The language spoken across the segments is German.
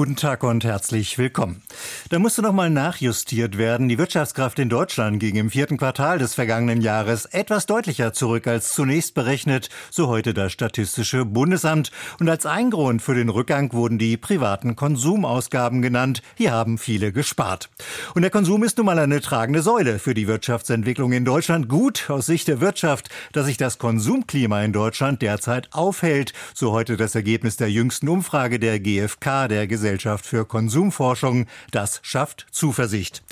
Guten Tag und herzlich willkommen. Da musste noch mal nachjustiert werden. Die Wirtschaftskraft in Deutschland ging im vierten Quartal des vergangenen Jahres etwas deutlicher zurück als zunächst berechnet, so heute das Statistische Bundesamt. Und als ein Grund für den Rückgang wurden die privaten Konsumausgaben genannt. Hier haben viele gespart. Und der Konsum ist nun mal eine tragende Säule für die Wirtschaftsentwicklung in Deutschland. Gut aus Sicht der Wirtschaft, dass sich das Konsumklima in Deutschland derzeit aufhält, so heute das Ergebnis der jüngsten Umfrage der GfK, der Gesellschaft für Konsumforschung. Das schafft Zuversicht.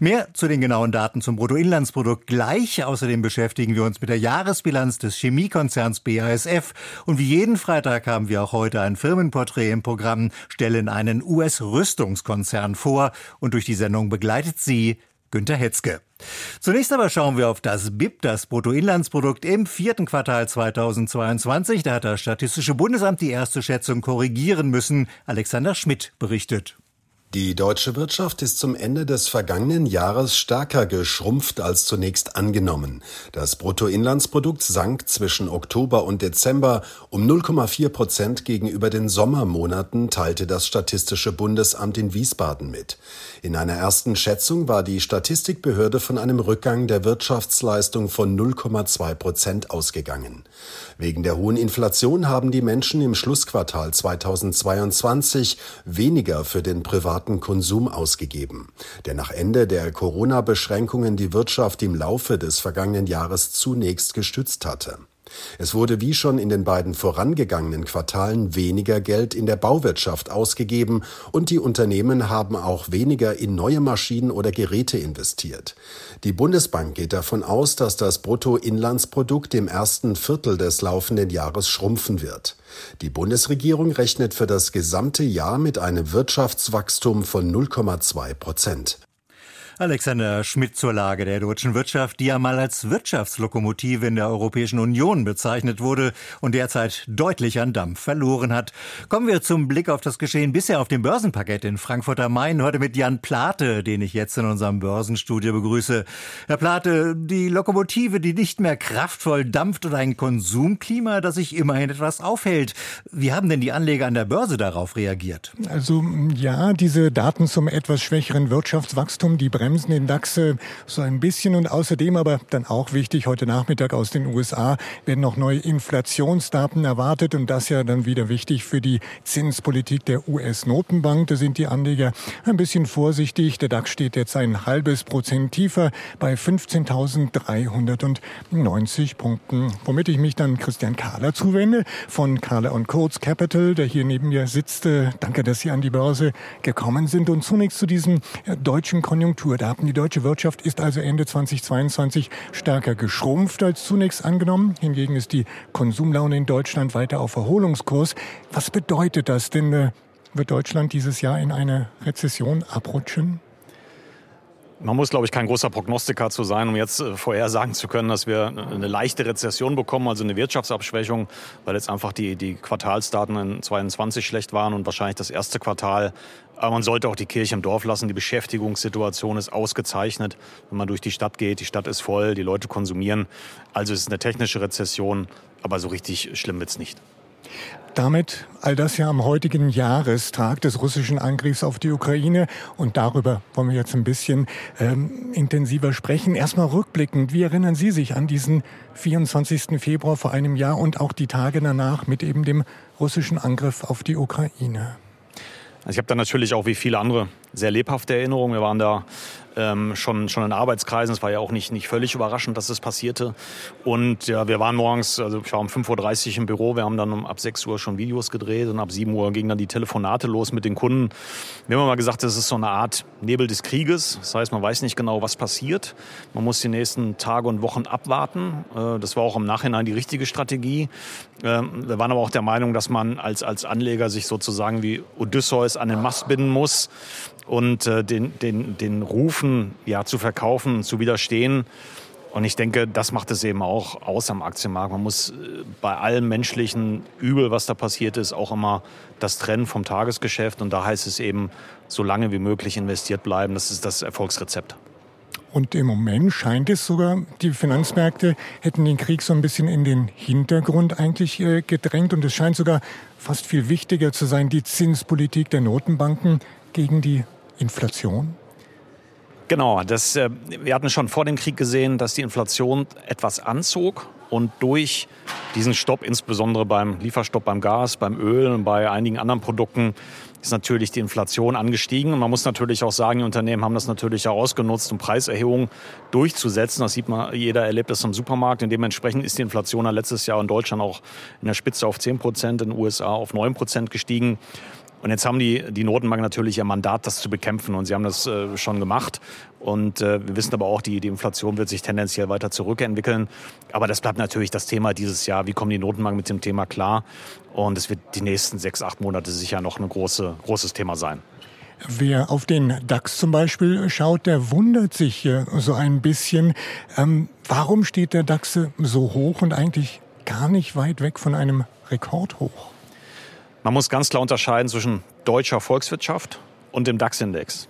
Mehr zu den genauen Daten zum Bruttoinlandsprodukt gleich. Außerdem beschäftigen wir uns mit der Jahresbilanz des Chemiekonzerns BASF. Und wie jeden Freitag haben wir auch heute ein Firmenporträt im Programm, stellen einen US-Rüstungskonzern vor. Und durch die Sendung begleitet sie Günter Hetzke. Zunächst aber schauen wir auf das BIP, das Bruttoinlandsprodukt im vierten Quartal 2022. Da hat das Statistische Bundesamt die erste Schätzung korrigieren müssen. Alexander Schmidt berichtet. Die deutsche Wirtschaft ist zum Ende des vergangenen Jahres stärker geschrumpft als zunächst angenommen. Das Bruttoinlandsprodukt sank zwischen Oktober und Dezember um 0,4 Prozent gegenüber den Sommermonaten, teilte das Statistische Bundesamt in Wiesbaden mit. In einer ersten Schätzung war die Statistikbehörde von einem Rückgang der Wirtschaftsleistung von 0,2 Prozent ausgegangen. Wegen der hohen Inflation haben die Menschen im Schlussquartal 2022 weniger für den privaten privaten Konsum ausgegeben, der nach Ende der Corona-Beschränkungen die Wirtschaft im Laufe des vergangenen Jahres zunächst gestützt hatte. Es wurde wie schon in den beiden vorangegangenen Quartalen weniger Geld in der Bauwirtschaft ausgegeben und die Unternehmen haben auch weniger in neue Maschinen oder Geräte investiert. Die Bundesbank geht davon aus, dass das Bruttoinlandsprodukt im ersten Viertel des laufenden Jahres schrumpfen wird. Die Bundesregierung rechnet für das gesamte Jahr mit einem Wirtschaftswachstum von 0,2 Prozent. Alexander Schmidt zur Lage der deutschen Wirtschaft, die ja mal als Wirtschaftslokomotive in der Europäischen Union bezeichnet wurde und derzeit deutlich an Dampf verloren hat. Kommen wir zum Blick auf das Geschehen bisher auf dem Börsenparkett in Frankfurt am Main. Heute mit Jan Plate, den ich jetzt in unserem Börsenstudio begrüße. Herr Plate, die Lokomotive, die nicht mehr kraftvoll dampft oder ein Konsumklima, das sich immerhin etwas aufhält. Wie haben denn die Anleger an der Börse darauf reagiert? Also ja, diese Daten zum etwas schwächeren Wirtschaftswachstum, die bremsen bremsen den DAX so ein bisschen und außerdem aber dann auch wichtig, heute Nachmittag aus den USA werden noch neue Inflationsdaten erwartet und das ja dann wieder wichtig für die Zinspolitik der US-Notenbank. Da sind die Anleger ein bisschen vorsichtig. Der DAX steht jetzt ein halbes Prozent tiefer bei 15.390 Punkten. Womit ich mich dann Christian Kahler zuwende von Kahler Coates Capital, der hier neben mir sitzt. Danke, dass Sie an die Börse gekommen sind. Und zunächst zu diesem äh, deutschen Konjunktur. Daten. Die deutsche Wirtschaft ist also Ende 2022 stärker geschrumpft als zunächst angenommen. Hingegen ist die Konsumlaune in Deutschland weiter auf Erholungskurs. Was bedeutet das denn? Äh, wird Deutschland dieses Jahr in eine Rezession abrutschen? Man muss, glaube ich, kein großer Prognostiker zu sein, um jetzt äh, vorhersagen zu können, dass wir eine leichte Rezession bekommen, also eine Wirtschaftsabschwächung, weil jetzt einfach die, die Quartalsdaten in 2022 schlecht waren und wahrscheinlich das erste Quartal. Aber man sollte auch die Kirche im Dorf lassen. Die Beschäftigungssituation ist ausgezeichnet. Wenn man durch die Stadt geht, die Stadt ist voll, die Leute konsumieren. Also es ist eine technische Rezession, aber so richtig schlimm wird's nicht. Damit all das ja am heutigen Jahrestag des russischen Angriffs auf die Ukraine. Und darüber wollen wir jetzt ein bisschen ähm, intensiver sprechen. Erstmal rückblickend, wie erinnern Sie sich an diesen 24. Februar vor einem Jahr und auch die Tage danach mit eben dem russischen Angriff auf die Ukraine? Also ich habe da natürlich auch wie viele andere sehr lebhafte Erinnerungen. Wir waren da ähm, schon, schon in Arbeitskreisen. Es war ja auch nicht, nicht völlig überraschend, dass es passierte. Und ja, wir waren morgens, also ich war um 5.30 Uhr im Büro, wir haben dann um, ab 6 Uhr schon Videos gedreht und ab 7 Uhr gingen dann die Telefonate los mit den Kunden. Wir haben mal gesagt, das ist so eine Art Nebel des Krieges. Das heißt, man weiß nicht genau, was passiert. Man muss die nächsten Tage und Wochen abwarten. Äh, das war auch im Nachhinein die richtige Strategie. Ähm, wir waren aber auch der Meinung, dass man als, als Anleger sich sozusagen wie Odysseus an den Mast binden muss und äh, den, den, den Rufen ja, zu verkaufen, zu widerstehen. Und ich denke, das macht es eben auch aus am Aktienmarkt. Man muss äh, bei allem menschlichen Übel, was da passiert ist, auch immer das trennen vom Tagesgeschäft. Und da heißt es eben, so lange wie möglich investiert bleiben. Das ist das Erfolgsrezept. Und im Moment scheint es sogar, die Finanzmärkte hätten den Krieg so ein bisschen in den Hintergrund eigentlich äh, gedrängt. Und es scheint sogar fast viel wichtiger zu sein, die Zinspolitik der Notenbanken gegen die Inflation. Genau, das, äh, wir hatten schon vor dem Krieg gesehen, dass die Inflation etwas anzog und durch diesen Stopp, insbesondere beim Lieferstopp beim Gas, beim Öl und bei einigen anderen Produkten, ist natürlich die Inflation angestiegen. Und man muss natürlich auch sagen, die Unternehmen haben das natürlich auch ausgenutzt, um Preiserhöhungen durchzusetzen. Das sieht man, jeder erlebt das im Supermarkt. Und dementsprechend ist die Inflation letztes Jahr in Deutschland auch in der Spitze auf 10 Prozent, in den USA auf 9 Prozent gestiegen. Und jetzt haben die, die Notenbank natürlich ihr Mandat, das zu bekämpfen. Und sie haben das äh, schon gemacht. Und äh, wir wissen aber auch, die, die Inflation wird sich tendenziell weiter zurückentwickeln. Aber das bleibt natürlich das Thema dieses Jahr. Wie kommen die Notenbanken mit dem Thema klar? Und es wird die nächsten sechs, acht Monate sicher noch ein große, großes Thema sein. Wer auf den DAX zum Beispiel schaut, der wundert sich so ein bisschen. Ähm, warum steht der DAX so hoch und eigentlich gar nicht weit weg von einem Rekordhoch? Man muss ganz klar unterscheiden zwischen deutscher Volkswirtschaft und dem DAX-Index.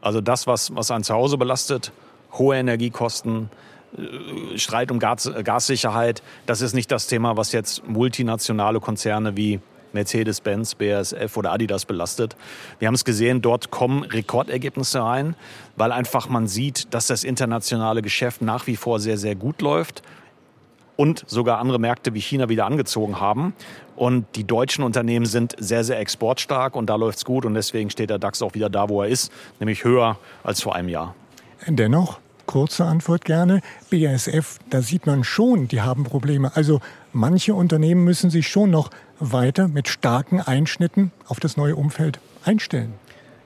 Also das, was, was ein Zuhause belastet, hohe Energiekosten, äh, Streit um Gas, Gassicherheit, das ist nicht das Thema, was jetzt multinationale Konzerne wie Mercedes-Benz, BASF oder Adidas belastet. Wir haben es gesehen, dort kommen Rekordergebnisse rein, weil einfach man sieht, dass das internationale Geschäft nach wie vor sehr, sehr gut läuft und sogar andere Märkte wie China wieder angezogen haben. Und die deutschen Unternehmen sind sehr, sehr exportstark und da läuft es gut und deswegen steht der DAX auch wieder da, wo er ist, nämlich höher als vor einem Jahr. Dennoch, kurze Antwort gerne, BASF, da sieht man schon, die haben Probleme. Also manche Unternehmen müssen sich schon noch weiter mit starken Einschnitten auf das neue Umfeld einstellen.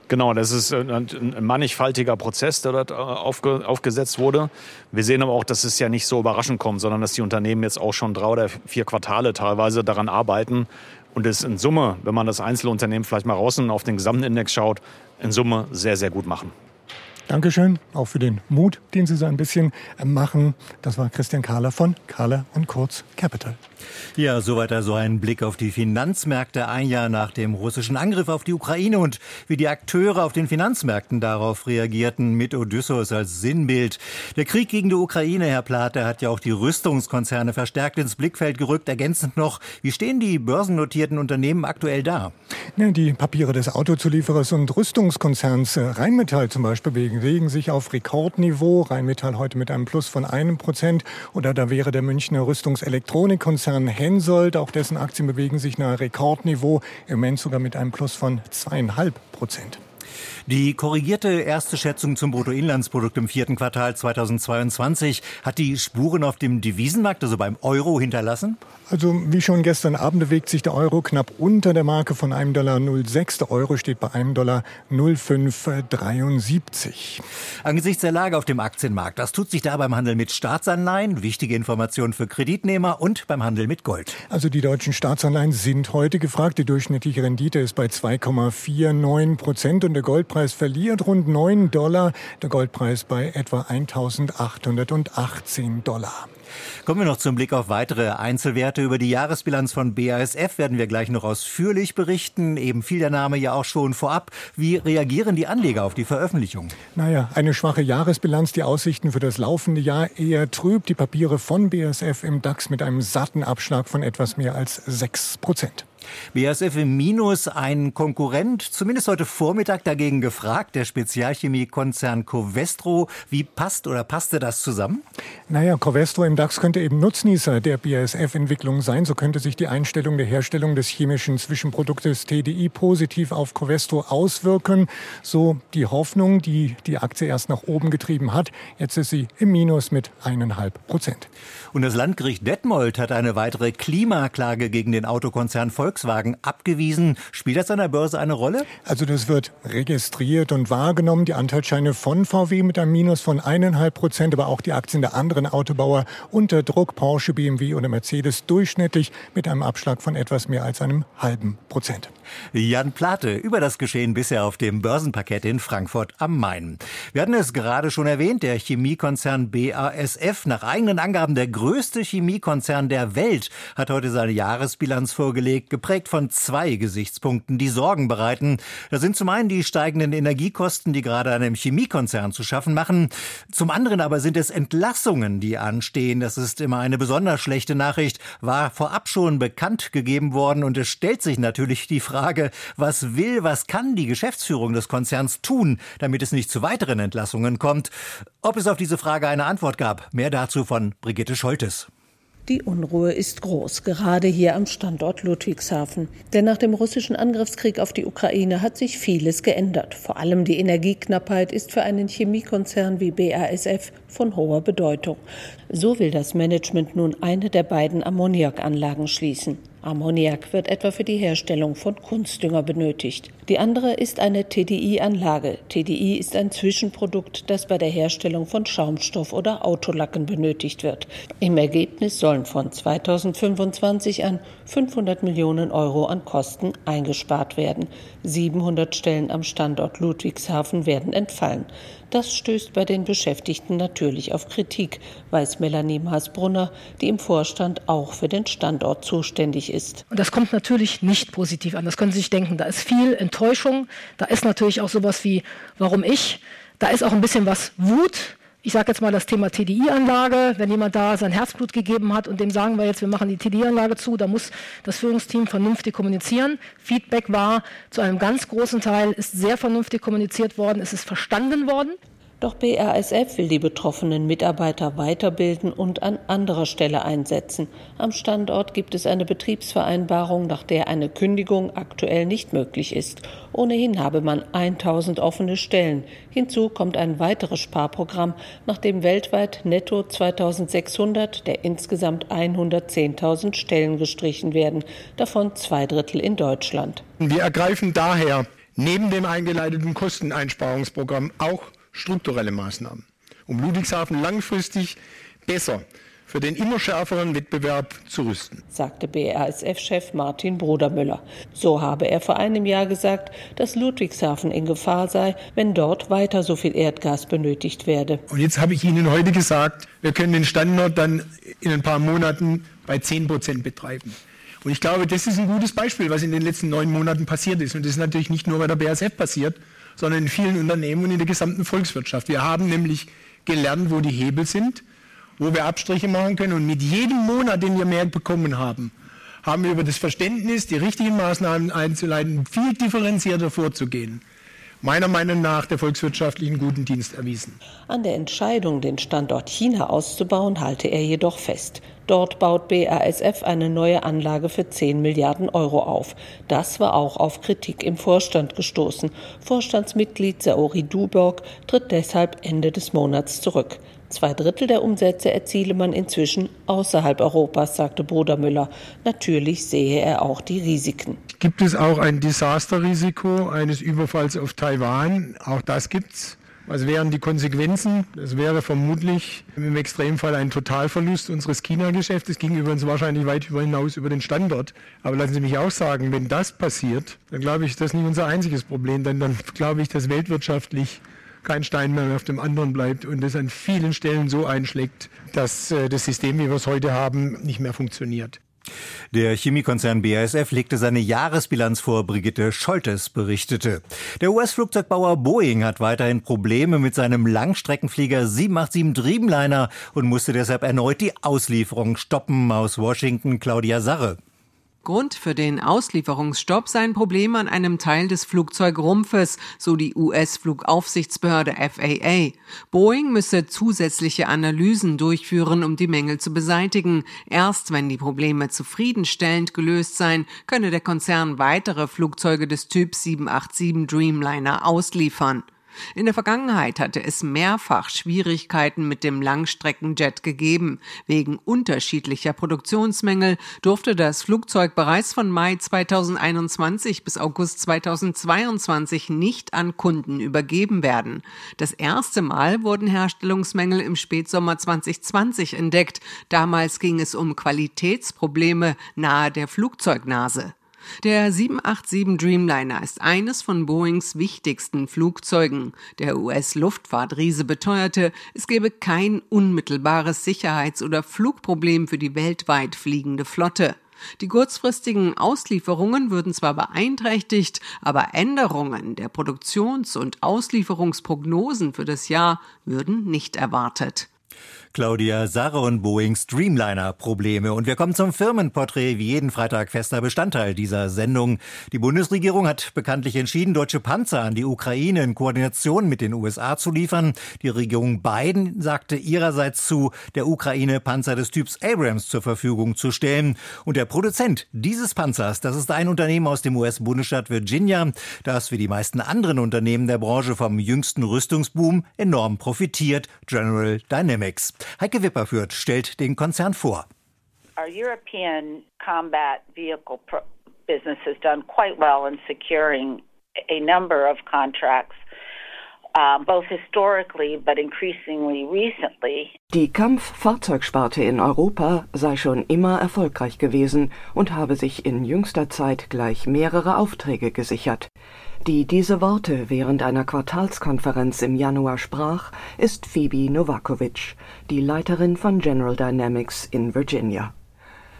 Genau, das ist ein mannigfaltiger Prozess, der dort äh, aufge, aufgesetzt wurde. Wir sehen aber auch, dass es ja nicht so überraschend kommt, sondern dass die Unternehmen jetzt auch schon drei oder vier Quartale teilweise daran arbeiten und es in Summe, wenn man das Einzelunternehmen vielleicht mal raus auf den gesamten Index schaut, in Summe sehr, sehr gut machen. Dankeschön, auch für den Mut, den Sie so ein bisschen machen. Das war Christian Kahler von Kahler und Kurz Capital. Ja, soweit also ein Blick auf die Finanzmärkte ein Jahr nach dem russischen Angriff auf die Ukraine und wie die Akteure auf den Finanzmärkten darauf reagierten mit Odysseus als Sinnbild. Der Krieg gegen die Ukraine, Herr Plate, hat ja auch die Rüstungskonzerne verstärkt ins Blickfeld gerückt. Ergänzend noch, wie stehen die börsennotierten Unternehmen aktuell da? Ja, die Papiere des Autozulieferers und Rüstungskonzerns Rheinmetall zum Beispiel bewegen sich auf Rekordniveau. Rheinmetall heute mit einem Plus von einem Prozent. Oder da wäre der Münchner Rüstungselektronikkonzern Konzern Hensoldt. Auch dessen Aktien bewegen sich nach Rekordniveau, im Moment sogar mit einem Plus von zweieinhalb Prozent. Die korrigierte erste Schätzung zum Bruttoinlandsprodukt im vierten Quartal 2022 hat die Spuren auf dem Devisenmarkt, also beim Euro, hinterlassen? Also wie schon gestern Abend bewegt sich der Euro knapp unter der Marke von einem Dollar 06. Der Euro steht bei einem Dollar 0573. Angesichts der Lage auf dem Aktienmarkt, was tut sich da beim Handel mit Staatsanleihen? Wichtige Informationen für Kreditnehmer und beim Handel mit Gold. Also die deutschen Staatsanleihen sind heute gefragt. Die durchschnittliche Rendite ist bei 2,49 Prozent und der Goldpreis verliert rund 9 Dollar, der Goldpreis bei etwa 1818 Dollar. Kommen wir noch zum Blick auf weitere Einzelwerte. Über die Jahresbilanz von BASF werden wir gleich noch ausführlich berichten. Eben fiel der Name ja auch schon vorab. Wie reagieren die Anleger auf die Veröffentlichung? Naja, eine schwache Jahresbilanz, die Aussichten für das laufende Jahr eher trüb. Die Papiere von BASF im DAX mit einem satten Abschlag von etwas mehr als 6 Prozent. BASF im Minus, ein Konkurrent, zumindest heute Vormittag dagegen gefragt, der Spezialchemiekonzern Covestro. Wie passt oder passte das zusammen? Naja, Covestro im DAX könnte eben Nutznießer der BASF-Entwicklung sein. So könnte sich die Einstellung der Herstellung des chemischen Zwischenproduktes TDI positiv auf Covestro auswirken. So die Hoffnung, die die Aktie erst nach oben getrieben hat. Jetzt ist sie im Minus mit eineinhalb Prozent. Und das Landgericht Detmold hat eine weitere Klimaklage gegen den Autokonzern Volkswagen abgewiesen. Spielt das an der Börse eine Rolle? Also das wird registriert und wahrgenommen. Die Anteilsscheine von VW mit einem Minus von eineinhalb Prozent, aber auch die Aktien der anderen Autobauer unter Druck, Porsche, BMW oder Mercedes durchschnittlich mit einem Abschlag von etwas mehr als einem halben Prozent. Jan Plate über das Geschehen bisher auf dem Börsenparkett in Frankfurt am Main. Wir hatten es gerade schon erwähnt, der Chemiekonzern BASF, nach eigenen Angaben der größte Chemiekonzern der Welt, hat heute seine Jahresbilanz vorgelegt, geprägt von zwei Gesichtspunkten, die Sorgen bereiten. Da sind zum einen die steigenden Energiekosten, die gerade einem Chemiekonzern zu schaffen machen. Zum anderen aber sind es Entlassungen, die anstehen. Das ist immer eine besonders schlechte Nachricht, war vorab schon bekannt gegeben worden und es stellt sich natürlich die Frage, was will, was kann die Geschäftsführung des Konzerns tun, damit es nicht zu weiteren Entlassungen kommt? Ob es auf diese Frage eine Antwort gab, mehr dazu von Brigitte Scholtes. Die Unruhe ist groß, gerade hier am Standort Ludwigshafen. Denn nach dem russischen Angriffskrieg auf die Ukraine hat sich vieles geändert. Vor allem die Energieknappheit ist für einen Chemiekonzern wie BASF von hoher Bedeutung. So will das Management nun eine der beiden Ammoniakanlagen schließen. Ammoniak wird etwa für die Herstellung von Kunstdünger benötigt. Die andere ist eine TDI-Anlage. TDI ist ein Zwischenprodukt, das bei der Herstellung von Schaumstoff oder Autolacken benötigt wird. Im Ergebnis sollen von 2025 an 500 Millionen Euro an Kosten eingespart werden. 700 Stellen am Standort Ludwigshafen werden entfallen. Das stößt bei den Beschäftigten natürlich auf Kritik, weiß Melanie Maasbrunner, die im Vorstand auch für den Standort zuständig ist. Und das kommt natürlich nicht positiv an. Das können Sie sich denken. Da ist viel. Da ist natürlich auch sowas wie, warum ich? Da ist auch ein bisschen was Wut ich sage jetzt mal das Thema TDI-Anlage, wenn jemand da sein Herzblut gegeben hat und dem sagen wir jetzt, wir machen die TDI-Anlage zu, da muss das Führungsteam vernünftig kommunizieren. Feedback war zu einem ganz großen Teil, ist sehr vernünftig kommuniziert worden, es ist verstanden worden. Doch BASF will die betroffenen Mitarbeiter weiterbilden und an anderer Stelle einsetzen. Am Standort gibt es eine Betriebsvereinbarung, nach der eine Kündigung aktuell nicht möglich ist. Ohnehin habe man 1000 offene Stellen. Hinzu kommt ein weiteres Sparprogramm, nach dem weltweit netto 2600 der insgesamt 110.000 Stellen gestrichen werden, davon zwei Drittel in Deutschland. Wir ergreifen daher neben dem eingeleiteten Kosteneinsparungsprogramm auch strukturelle Maßnahmen, um Ludwigshafen langfristig besser für den immer schärferen Wettbewerb zu rüsten, sagte BASF-Chef Martin Brodermüller. So habe er vor einem Jahr gesagt, dass Ludwigshafen in Gefahr sei, wenn dort weiter so viel Erdgas benötigt werde. Und jetzt habe ich Ihnen heute gesagt, wir können den Standort dann in ein paar Monaten bei 10 Prozent betreiben. Und ich glaube, das ist ein gutes Beispiel, was in den letzten neun Monaten passiert ist. Und das ist natürlich nicht nur bei der BASF passiert, sondern in vielen Unternehmen und in der gesamten Volkswirtschaft. Wir haben nämlich gelernt, wo die Hebel sind, wo wir Abstriche machen können. Und mit jedem Monat, den wir mehr bekommen haben, haben wir über das Verständnis, die richtigen Maßnahmen einzuleiten, viel differenzierter vorzugehen meiner Meinung nach der volkswirtschaftlichen guten Dienst erwiesen. An der Entscheidung, den Standort China auszubauen, halte er jedoch fest. Dort baut BASF eine neue Anlage für 10 Milliarden Euro auf. Das war auch auf Kritik im Vorstand gestoßen. Vorstandsmitglied Saori Duborg tritt deshalb Ende des Monats zurück. Zwei Drittel der Umsätze erziele man inzwischen außerhalb Europas, sagte Bruder Natürlich sehe er auch die Risiken. Gibt es auch ein Desasterrisiko eines Überfalls auf Taiwan? Auch das gibt's. Was wären die Konsequenzen? Das wäre vermutlich im Extremfall ein Totalverlust unseres China-Geschäftes. ging übrigens wahrscheinlich weit hinaus über den Standort. Aber lassen Sie mich auch sagen, wenn das passiert, dann glaube ich, das ist nicht unser einziges Problem. Denn dann glaube ich, dass weltwirtschaftlich kein Stein mehr auf dem anderen bleibt und es an vielen Stellen so einschlägt, dass äh, das System, wie wir es heute haben, nicht mehr funktioniert. Der Chemiekonzern BASF legte seine Jahresbilanz vor, Brigitte Scholtes berichtete. Der US-Flugzeugbauer Boeing hat weiterhin Probleme mit seinem Langstreckenflieger 787 Dreamliner und musste deshalb erneut die Auslieferung stoppen. Aus Washington Claudia Sarre. Grund für den Auslieferungsstopp sei ein Problem an einem Teil des Flugzeugrumpfes, so die US-Flugaufsichtsbehörde FAA. Boeing müsse zusätzliche Analysen durchführen, um die Mängel zu beseitigen. Erst wenn die Probleme zufriedenstellend gelöst seien, könne der Konzern weitere Flugzeuge des Typs 787 Dreamliner ausliefern. In der Vergangenheit hatte es mehrfach Schwierigkeiten mit dem Langstreckenjet gegeben. Wegen unterschiedlicher Produktionsmängel durfte das Flugzeug bereits von Mai 2021 bis August 2022 nicht an Kunden übergeben werden. Das erste Mal wurden Herstellungsmängel im Spätsommer 2020 entdeckt. Damals ging es um Qualitätsprobleme nahe der Flugzeugnase. Der 787 Dreamliner ist eines von Boeings wichtigsten Flugzeugen. Der US-Luftfahrtriese beteuerte, es gebe kein unmittelbares Sicherheits- oder Flugproblem für die weltweit fliegende Flotte. Die kurzfristigen Auslieferungen würden zwar beeinträchtigt, aber Änderungen der Produktions- und Auslieferungsprognosen für das Jahr würden nicht erwartet. Claudia Sarre und Boeings Dreamliner-Probleme. Und wir kommen zum Firmenporträt, wie jeden Freitag fester Bestandteil dieser Sendung. Die Bundesregierung hat bekanntlich entschieden, deutsche Panzer an die Ukraine in Koordination mit den USA zu liefern. Die Regierung Biden sagte ihrerseits zu, der Ukraine Panzer des Typs Abrams zur Verfügung zu stellen. Und der Produzent dieses Panzers, das ist ein Unternehmen aus dem US-Bundesstaat Virginia, das wie die meisten anderen Unternehmen der Branche vom jüngsten Rüstungsboom enorm profitiert, General Dynamics. Heike Wipperfürth stellt den Konzern vor. Our European combat vehicle business has done quite well in securing a number of contracts both historically but increasingly recently. Die Kampffahrzeugsparte in Europa sei schon immer erfolgreich gewesen und habe sich in jüngster Zeit gleich mehrere Aufträge gesichert. Die diese Worte während einer Quartalskonferenz im Januar sprach, ist Phoebe Novakovic, die Leiterin von General Dynamics in Virginia.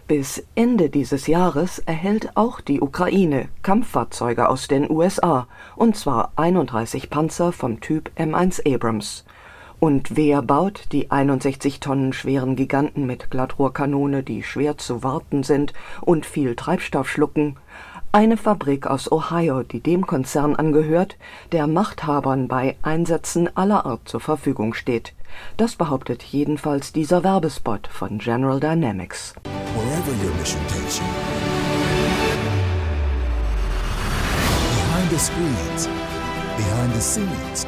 Bis Ende dieses Jahres erhält auch die Ukraine Kampffahrzeuge aus den USA, und zwar 31 Panzer vom Typ M1 Abrams. Und wer baut die 61 Tonnen schweren Giganten mit Glattrohrkanone, die schwer zu warten sind und viel Treibstoff schlucken? Eine Fabrik aus Ohio, die dem Konzern angehört, der Machthabern bei Einsätzen aller Art zur Verfügung steht. Das behauptet jedenfalls dieser Werbespot von General Dynamics. Wherever your mission takes you. Behind the screens, behind the scenes,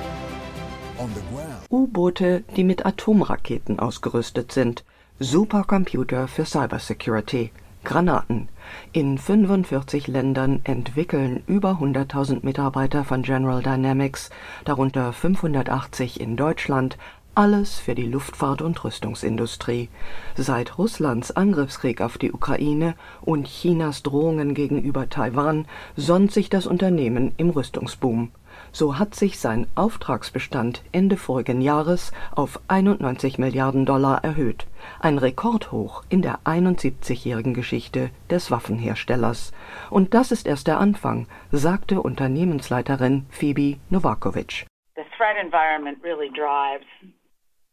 on the ground. U-Boote, die mit Atomraketen ausgerüstet sind, Supercomputer für Cybersecurity, Granaten. In 45 Ländern entwickeln über 100.000 Mitarbeiter von General Dynamics, darunter 580 in Deutschland, alles für die Luftfahrt- und Rüstungsindustrie. Seit Russlands Angriffskrieg auf die Ukraine und Chinas Drohungen gegenüber Taiwan sonnt sich das Unternehmen im Rüstungsboom. So hat sich sein Auftragsbestand Ende vorigen Jahres auf 91 Milliarden Dollar erhöht, ein Rekordhoch in der 71-jährigen Geschichte des Waffenherstellers. Und das ist erst der Anfang, sagte Unternehmensleiterin Phoebe Novakovic. The threat environment really drives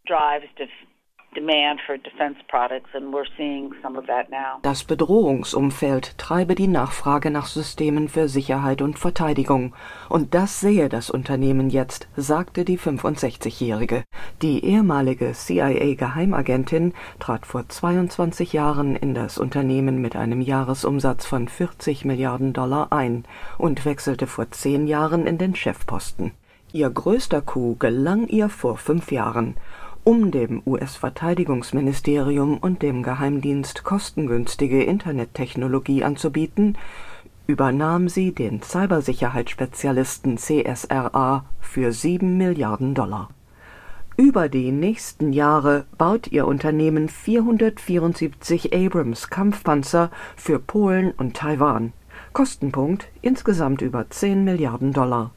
drives Das Bedrohungsumfeld treibe die Nachfrage nach Systemen für Sicherheit und Verteidigung und das sehe das Unternehmen jetzt, sagte die 65-jährige. Die ehemalige CIA Geheimagentin trat vor 22 Jahren in das Unternehmen mit einem Jahresumsatz von 40 Milliarden Dollar ein und wechselte vor zehn Jahren in den Chefposten. Ihr größter Coup gelang ihr vor fünf Jahren um dem US-Verteidigungsministerium und dem Geheimdienst kostengünstige Internettechnologie anzubieten, übernahm sie den Cybersicherheitsspezialisten CSRA für sieben Milliarden Dollar. Über die nächsten Jahre baut ihr Unternehmen 474 Abrams Kampfpanzer für Polen und Taiwan. Kostenpunkt insgesamt über 10 Milliarden Dollar.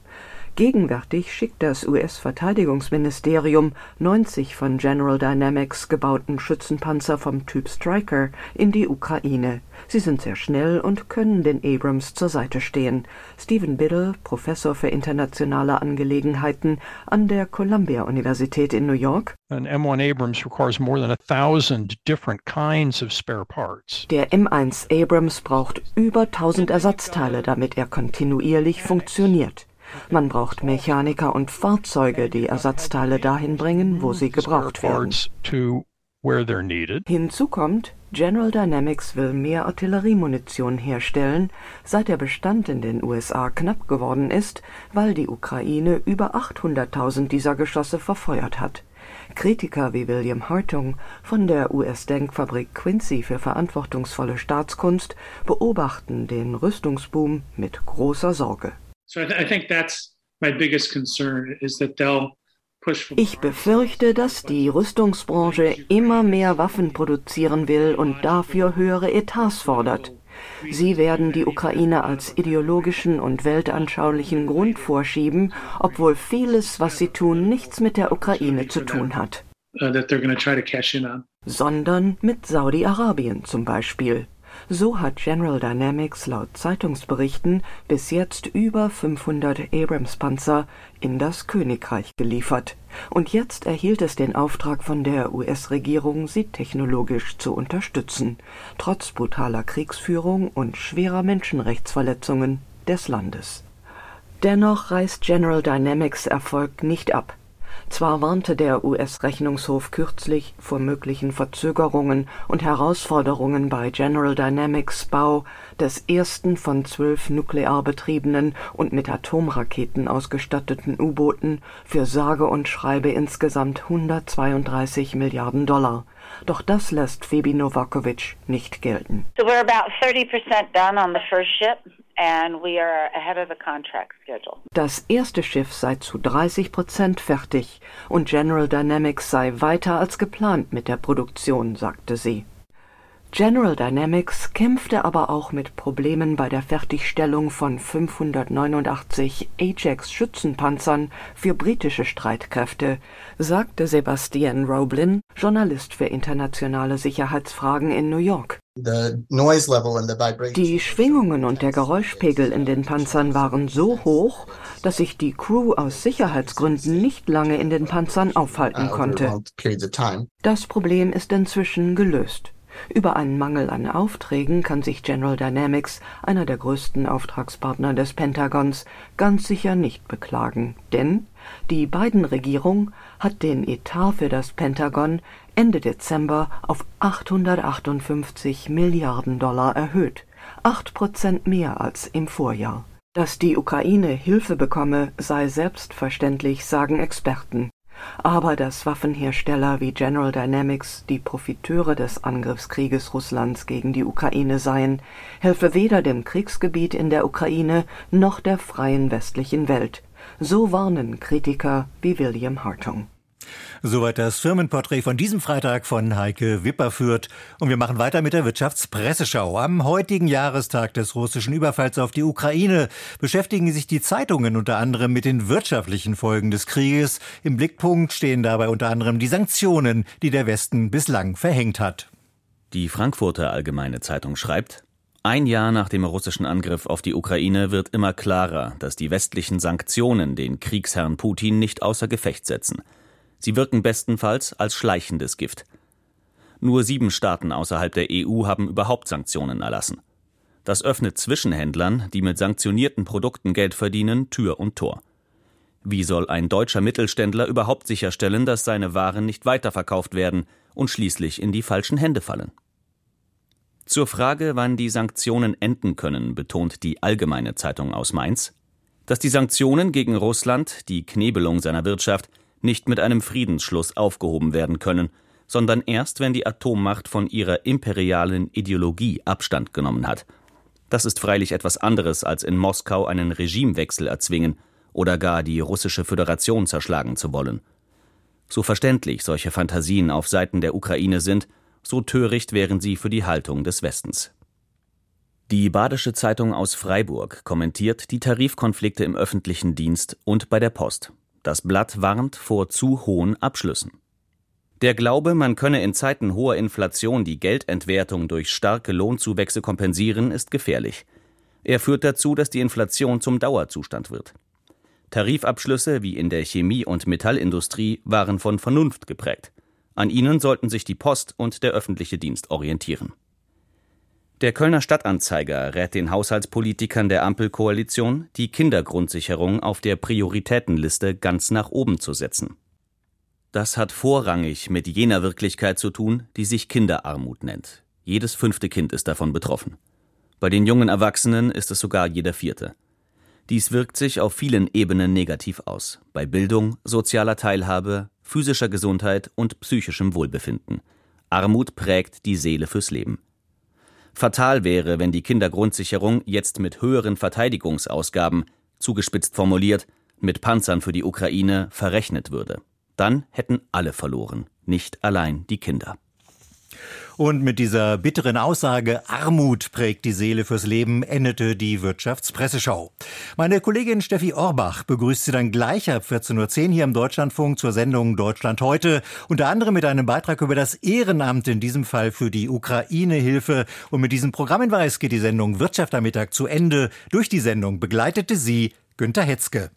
Gegenwärtig schickt das US-Verteidigungsministerium 90 von General Dynamics gebauten Schützenpanzer vom Typ Stryker in die Ukraine. Sie sind sehr schnell und können den Abrams zur Seite stehen. Stephen Biddle, Professor für internationale Angelegenheiten an der Columbia-Universität in New York. An M1 Abrams requires more than a thousand different kinds of spare parts. Der M1 Abrams braucht über 1000 Ersatzteile, damit er kontinuierlich funktioniert. Man braucht Mechaniker und Fahrzeuge, die Ersatzteile dahin bringen, wo sie gebraucht werden. Hinzu kommt, General Dynamics will mehr Artilleriemunition herstellen, seit der Bestand in den USA knapp geworden ist, weil die Ukraine über 800.000 dieser Geschosse verfeuert hat. Kritiker wie William Hartung von der US-Denkfabrik Quincy für verantwortungsvolle Staatskunst beobachten den Rüstungsboom mit großer Sorge. Ich befürchte, dass die Rüstungsbranche immer mehr Waffen produzieren will und dafür höhere Etats fordert. Sie werden die Ukraine als ideologischen und weltanschaulichen Grund vorschieben, obwohl vieles, was sie tun, nichts mit der Ukraine zu tun hat. Uh, Sondern mit Saudi-Arabien zum Beispiel. So hat General Dynamics laut Zeitungsberichten bis jetzt über 500 Abrams-Panzer in das Königreich geliefert. Und jetzt erhielt es den Auftrag von der US-Regierung, sie technologisch zu unterstützen, trotz brutaler Kriegsführung und schwerer Menschenrechtsverletzungen des Landes. Dennoch reißt General Dynamics Erfolg nicht ab. Zwar warnte der US-Rechnungshof kürzlich vor möglichen Verzögerungen und Herausforderungen bei General Dynamics Bau des ersten von zwölf nuklear betriebenen und mit Atomraketen ausgestatteten U-Booten für sage und schreibe insgesamt 132 Milliarden Dollar. Doch das lässt Phoebe Novakovic nicht gelten. So we're about 30% done on the first ship. Das erste Schiff sei zu 30 Prozent fertig und General Dynamics sei weiter als geplant mit der Produktion, sagte sie. General Dynamics kämpfte aber auch mit Problemen bei der Fertigstellung von 589 Ajax-Schützenpanzern für britische Streitkräfte, sagte Sebastian Roblin, Journalist für internationale Sicherheitsfragen in New York. Die Schwingungen und der Geräuschpegel in den Panzern waren so hoch, dass sich die Crew aus Sicherheitsgründen nicht lange in den Panzern aufhalten uh, konnte. Das Problem ist inzwischen gelöst. Über einen Mangel an Aufträgen kann sich General Dynamics, einer der größten Auftragspartner des Pentagons, ganz sicher nicht beklagen, denn die Biden-Regierung hat den Etat für das Pentagon Ende Dezember auf 858 Milliarden Dollar erhöht, acht Prozent mehr als im Vorjahr. Dass die Ukraine Hilfe bekomme, sei selbstverständlich, sagen Experten. Aber dass Waffenhersteller wie General Dynamics die Profiteure des Angriffskrieges Russlands gegen die Ukraine seien, helfe weder dem Kriegsgebiet in der Ukraine noch der freien westlichen Welt. So warnen Kritiker wie William Hartung. Soweit das Firmenporträt von diesem Freitag von Heike Wipperfürth. Und wir machen weiter mit der Wirtschaftspresseschau. Am heutigen Jahrestag des russischen Überfalls auf die Ukraine beschäftigen sich die Zeitungen unter anderem mit den wirtschaftlichen Folgen des Krieges. Im Blickpunkt stehen dabei unter anderem die Sanktionen, die der Westen bislang verhängt hat. Die Frankfurter Allgemeine Zeitung schreibt, ein Jahr nach dem russischen Angriff auf die Ukraine wird immer klarer, dass die westlichen Sanktionen den Kriegsherrn Putin nicht außer Gefecht setzen. Sie wirken bestenfalls als schleichendes Gift. Nur sieben Staaten außerhalb der EU haben überhaupt Sanktionen erlassen. Das öffnet Zwischenhändlern, die mit sanktionierten Produkten Geld verdienen, Tür und Tor. Wie soll ein deutscher Mittelständler überhaupt sicherstellen, dass seine Waren nicht weiterverkauft werden und schließlich in die falschen Hände fallen? Zur Frage, wann die Sanktionen enden können, betont die Allgemeine Zeitung aus Mainz, dass die Sanktionen gegen Russland, die Knebelung seiner Wirtschaft, nicht mit einem Friedensschluss aufgehoben werden können, sondern erst, wenn die Atommacht von ihrer imperialen Ideologie Abstand genommen hat. Das ist freilich etwas anderes, als in Moskau einen Regimewechsel erzwingen oder gar die russische Föderation zerschlagen zu wollen. So verständlich solche Fantasien auf Seiten der Ukraine sind, so töricht wären sie für die Haltung des Westens. Die Badische Zeitung aus Freiburg kommentiert die Tarifkonflikte im öffentlichen Dienst und bei der Post. Das Blatt warnt vor zu hohen Abschlüssen. Der Glaube, man könne in Zeiten hoher Inflation die Geldentwertung durch starke Lohnzuwächse kompensieren, ist gefährlich. Er führt dazu, dass die Inflation zum Dauerzustand wird. Tarifabschlüsse wie in der Chemie- und Metallindustrie waren von Vernunft geprägt. An ihnen sollten sich die Post und der öffentliche Dienst orientieren. Der Kölner Stadtanzeiger rät den Haushaltspolitikern der Ampelkoalition, die Kindergrundsicherung auf der Prioritätenliste ganz nach oben zu setzen. Das hat vorrangig mit jener Wirklichkeit zu tun, die sich Kinderarmut nennt. Jedes fünfte Kind ist davon betroffen. Bei den jungen Erwachsenen ist es sogar jeder vierte. Dies wirkt sich auf vielen Ebenen negativ aus, bei Bildung, sozialer Teilhabe, physischer Gesundheit und psychischem Wohlbefinden. Armut prägt die Seele fürs Leben. Fatal wäre, wenn die Kindergrundsicherung jetzt mit höheren Verteidigungsausgaben, zugespitzt formuliert, mit Panzern für die Ukraine verrechnet würde. Dann hätten alle verloren, nicht allein die Kinder. Und mit dieser bitteren Aussage, Armut prägt die Seele fürs Leben, endete die Wirtschaftspresseschau. Meine Kollegin Steffi Orbach begrüßt Sie dann gleich ab 14.10 Uhr hier im Deutschlandfunk zur Sendung Deutschland heute. Unter anderem mit einem Beitrag über das Ehrenamt, in diesem Fall für die Ukraine-Hilfe. Und mit diesem Programmhinweis geht die Sendung Wirtschaft am Mittag zu Ende. Durch die Sendung begleitete sie Günter Hetzke.